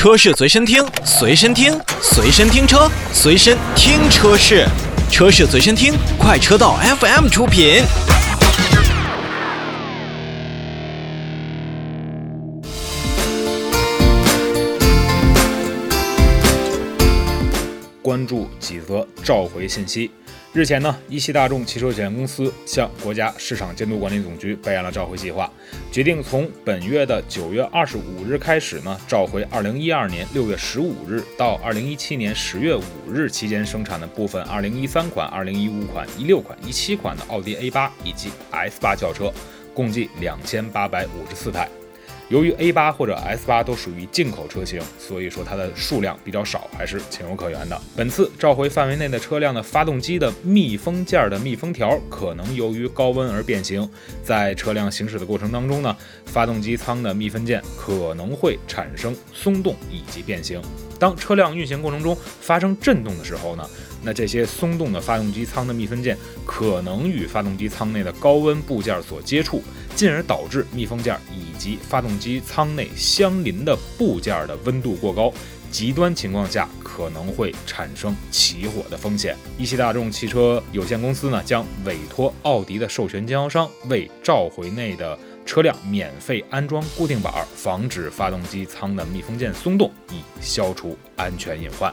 车市随身听，随身听，随身听车，随身听车市，车市随身听，快车道 FM 出品。关注几则召回信息。日前呢，一汽大众汽车有限公司向国家市场监督管理总局备案了召回计划，决定从本月的九月二十五日开始呢，召回二零一二年六月十五日到二零一七年十月五日期间生产的部分二零一三款、二零一五款、一六款、一七款的奥迪 A 八以及 S 八轿车，共计两千八百五十四台。由于 A 八或者 S 八都属于进口车型，所以说它的数量比较少，还是情有可原的。本次召回范围内的车辆的发动机的密封件的密封条可能由于高温而变形，在车辆行驶的过程当中呢，发动机舱的密封件可能会产生松动以及变形。当车辆运行过程中发生震动的时候呢，那这些松动的发动机舱的密封件可能与发动机舱内的高温部件所接触，进而导致密封件以及发动机舱内相邻的部件的温度过高，极端情况下可能会产生起火的风险。一汽大众汽车有限公司呢，将委托奥迪的授权经销商为召回内的。车辆免费安装固定板，防止发动机舱的密封件松动，以消除安全隐患。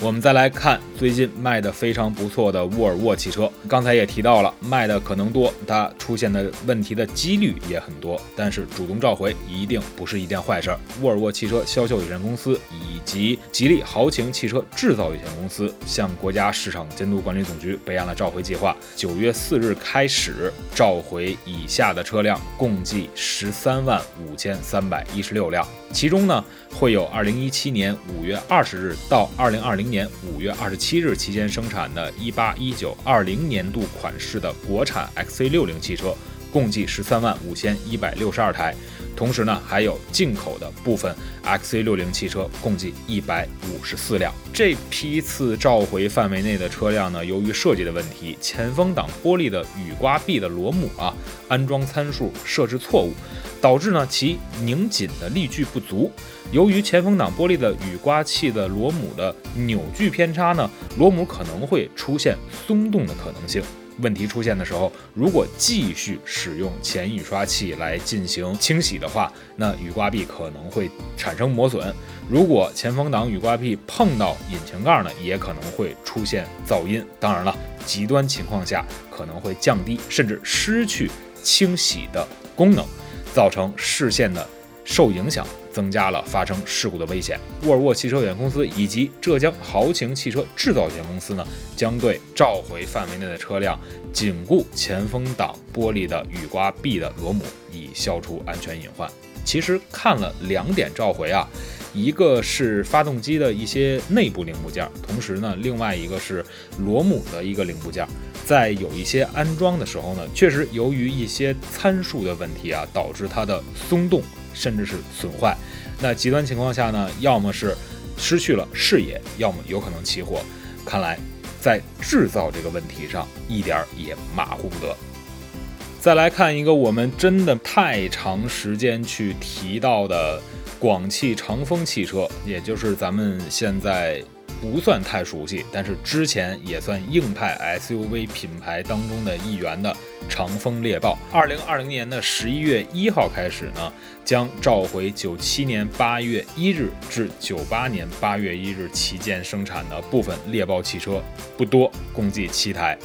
我们再来看最近卖的非常不错的沃尔沃汽车，刚才也提到了，卖的可能多，它出现的问题的几率也很多。但是主动召回一定不是一件坏事儿。沃尔沃汽车销售有限公司以及吉利豪情汽车制造有限公司向国家市场监督管理总局备案了召回计划，九月四日开始召回以下的车辆，共计十三万五千三百一十六辆，其中呢会有二零一七年五月二十日到二零二零。年五月二十七日期间生产的一八一九二零年度款式的国产 XC 六零汽车，共计十三万五千一百六十二台。同时呢，还有进口的部分 XC 六零汽车，共计一百五十四辆。这批次召回范围内的车辆呢，由于设计的问题，前风挡玻璃的雨刮臂的螺母啊，安装参数设置错误。导致呢其拧紧的力矩不足，由于前风挡玻璃的雨刮器的螺母的扭矩偏差呢，螺母可能会出现松动的可能性。问题出现的时候，如果继续使用前雨刷器来进行清洗的话，那雨刮臂可能会产生磨损。如果前风挡雨刮臂碰到引擎盖呢，也可能会出现噪音。当然了，极端情况下可能会降低甚至失去清洗的功能。造成视线的受影响，增加了发生事故的危险。沃尔沃汽车有限公司以及浙江豪情汽车制造有限公司呢，将对召回范围内的车辆紧固前风挡玻璃的雨刮臂的螺母，以消除安全隐患。其实看了两点召回啊，一个是发动机的一些内部零部件，同时呢，另外一个是螺母的一个零部件。在有一些安装的时候呢，确实由于一些参数的问题啊，导致它的松动甚至是损坏。那极端情况下呢，要么是失去了视野，要么有可能起火。看来在制造这个问题上一点儿也马虎不得。再来看一个我们真的太长时间去提到的广汽长丰汽车，也就是咱们现在。不算太熟悉，但是之前也算硬派 SUV 品牌当中的一员的长风猎豹，二零二零年的十一月一号开始呢，将召回九七年八月一日至九八年八月一日期间生产的部分猎豹汽车，不多，共计七台。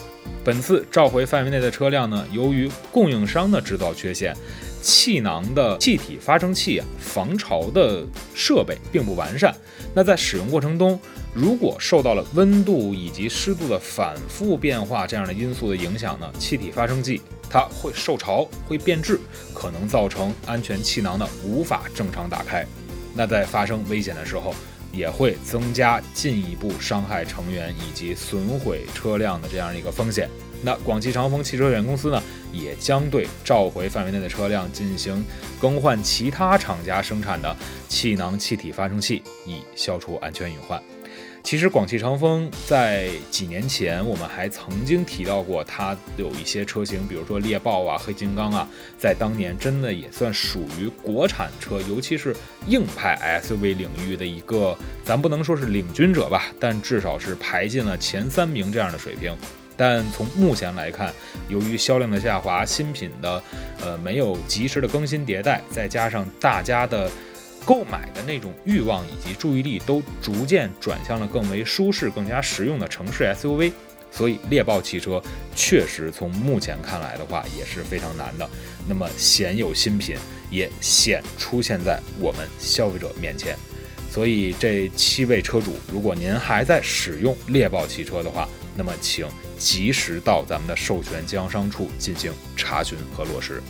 本次召回范围内的车辆呢，由于供应商的制造缺陷，气囊的气体发生器啊防潮的设备并不完善，那在使用过程中。如果受到了温度以及湿度的反复变化这样的因素的影响呢，气体发生剂它会受潮，会变质，可能造成安全气囊的无法正常打开。那在发生危险的时候，也会增加进一步伤害成员以及损毁车辆的这样一个风险。那广汽长风汽车有限公司呢，也将对召回范围内的车辆进行更换其他厂家生产的气囊气体发生器，以消除安全隐患。其实广汽长风在几年前，我们还曾经提到过，它有一些车型，比如说猎豹啊、黑金刚啊，在当年真的也算属于国产车，尤其是硬派 SUV 领域的一个，咱不能说是领军者吧，但至少是排进了前三名这样的水平。但从目前来看，由于销量的下滑，新品的呃没有及时的更新迭代，再加上大家的。购买的那种欲望以及注意力都逐渐转向了更为舒适、更加实用的城市 SUV，所以猎豹汽车确实从目前看来的话也是非常难的。那么鲜有新品也显出现在我们消费者面前，所以这七位车主，如果您还在使用猎豹汽车的话，那么请及时到咱们的授权经销商处进行查询和落实。